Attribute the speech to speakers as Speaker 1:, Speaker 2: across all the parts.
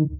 Speaker 1: Mm-hmm.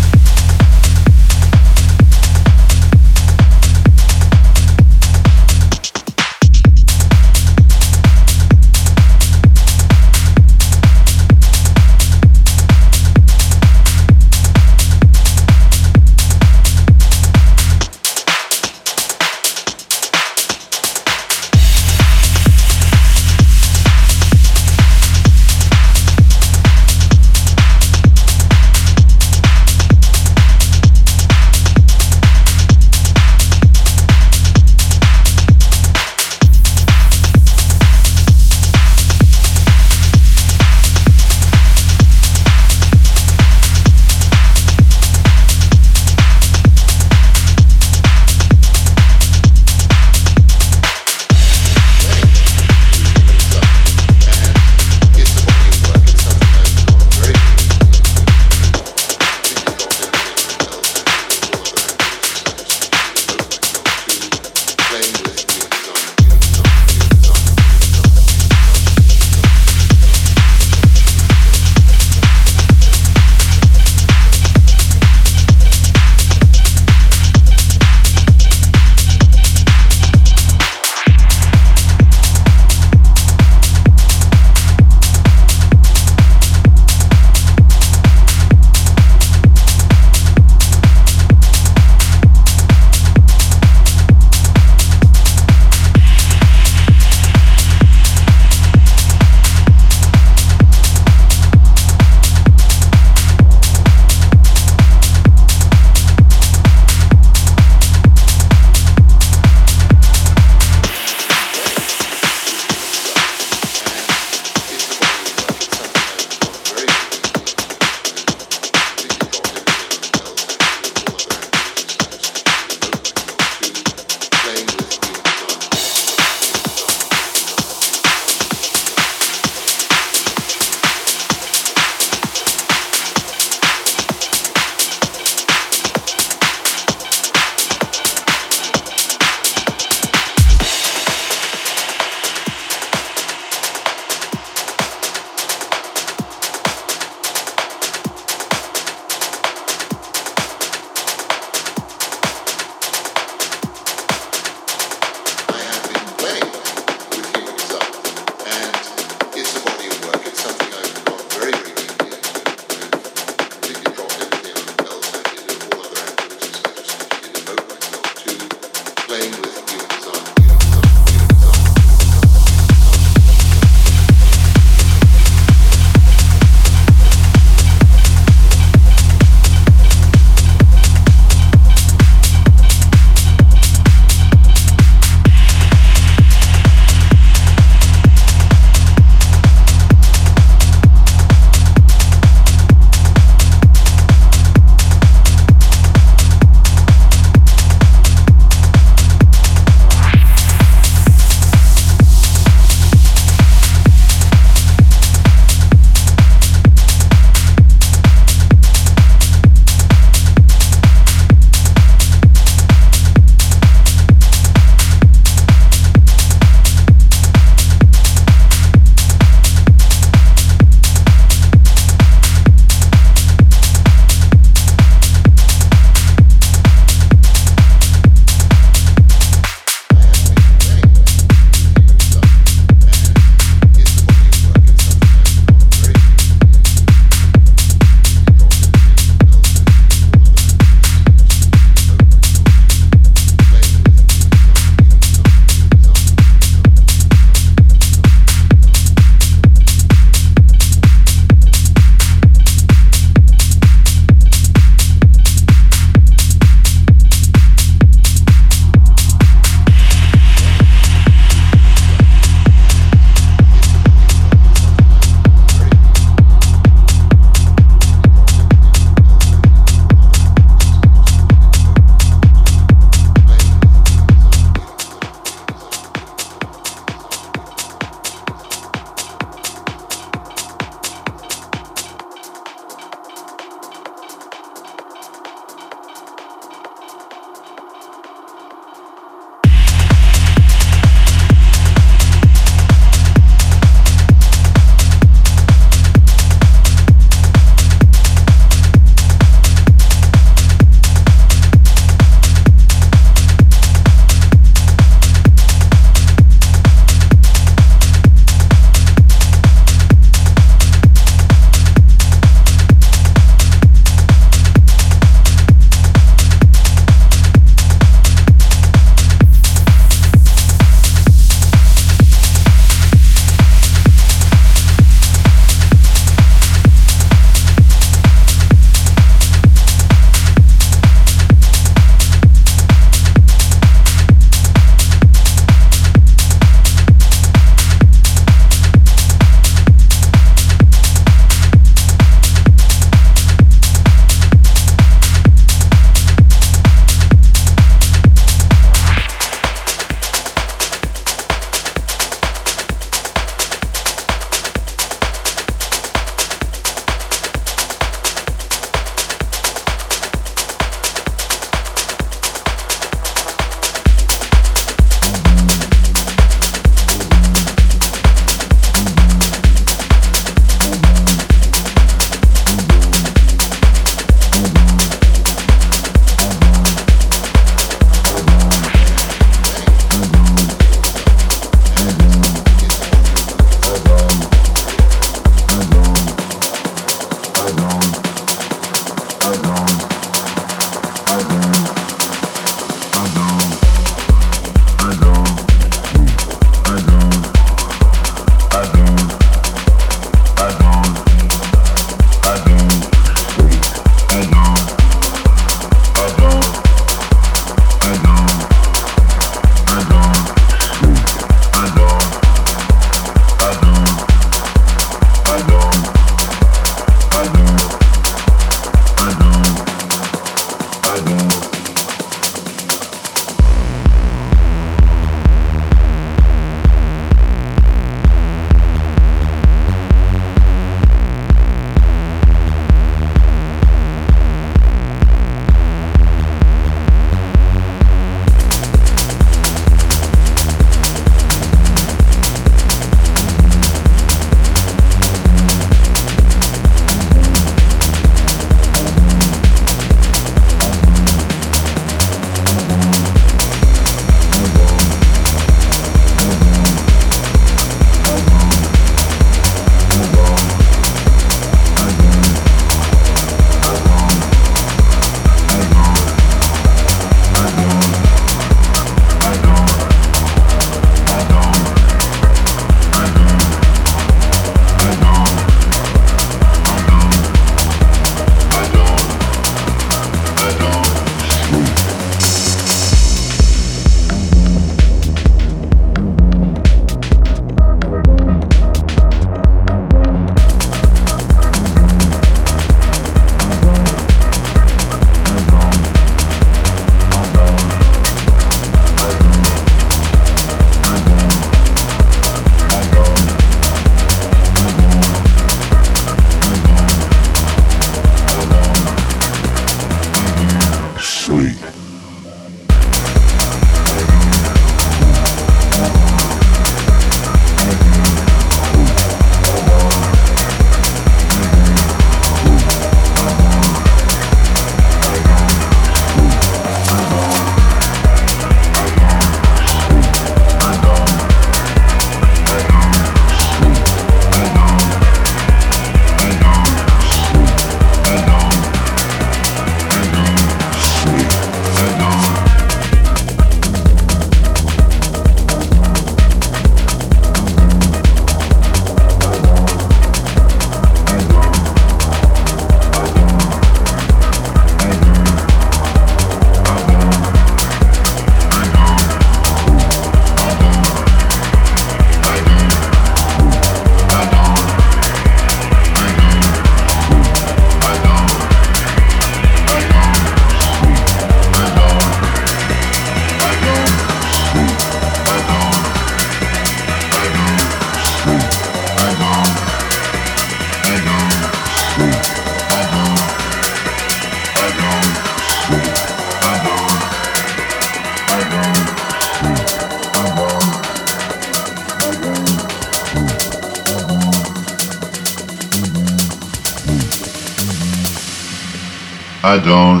Speaker 1: I don't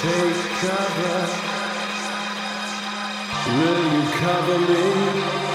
Speaker 1: take cover? Will you cover me?